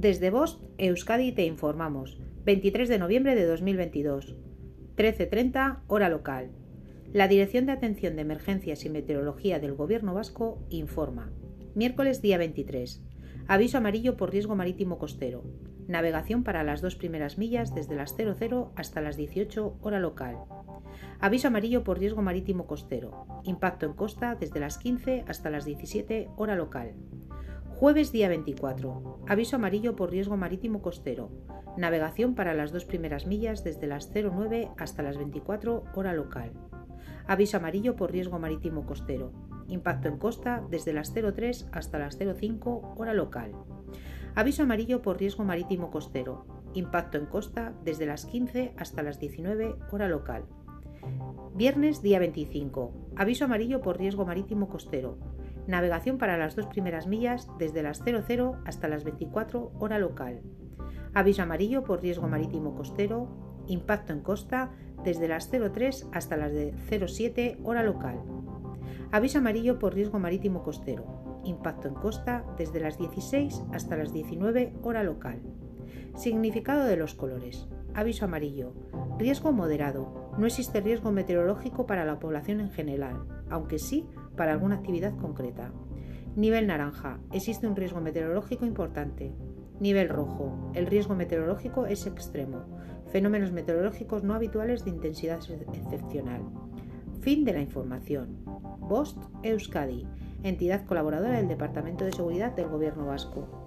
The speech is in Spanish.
Desde Bost, Euskadi, te informamos. 23 de noviembre de 2022. 13.30, hora local. La Dirección de Atención de Emergencias y Meteorología del Gobierno Vasco informa. Miércoles día 23. Aviso amarillo por riesgo marítimo costero. Navegación para las dos primeras millas desde las 00 hasta las 18 hora local. Aviso amarillo por riesgo marítimo costero. Impacto en costa desde las 15 hasta las 17 hora local. Jueves día 24. Aviso amarillo por riesgo marítimo costero. Navegación para las dos primeras millas desde las 09 hasta las 24 hora local. Aviso amarillo por riesgo marítimo costero. Impacto en costa desde las 03 hasta las 05 hora local. Aviso amarillo por riesgo marítimo costero. Impacto en costa desde las 15 hasta las 19 hora local. Viernes día 25. Aviso amarillo por riesgo marítimo costero. Navegación para las dos primeras millas desde las 00 hasta las 24 hora local. Aviso amarillo por riesgo marítimo costero. Impacto en costa desde las 03 hasta las 07 hora local. Aviso amarillo por riesgo marítimo costero. Impacto en costa desde las 16 hasta las 19 hora local. Significado de los colores. Aviso amarillo. Riesgo moderado. No existe riesgo meteorológico para la población en general, aunque sí para alguna actividad concreta. Nivel naranja. Existe un riesgo meteorológico importante. Nivel rojo. El riesgo meteorológico es extremo. Fenómenos meteorológicos no habituales de intensidad excepcional. Fin de la información. Bost Euskadi, entidad colaboradora del Departamento de Seguridad del Gobierno Vasco.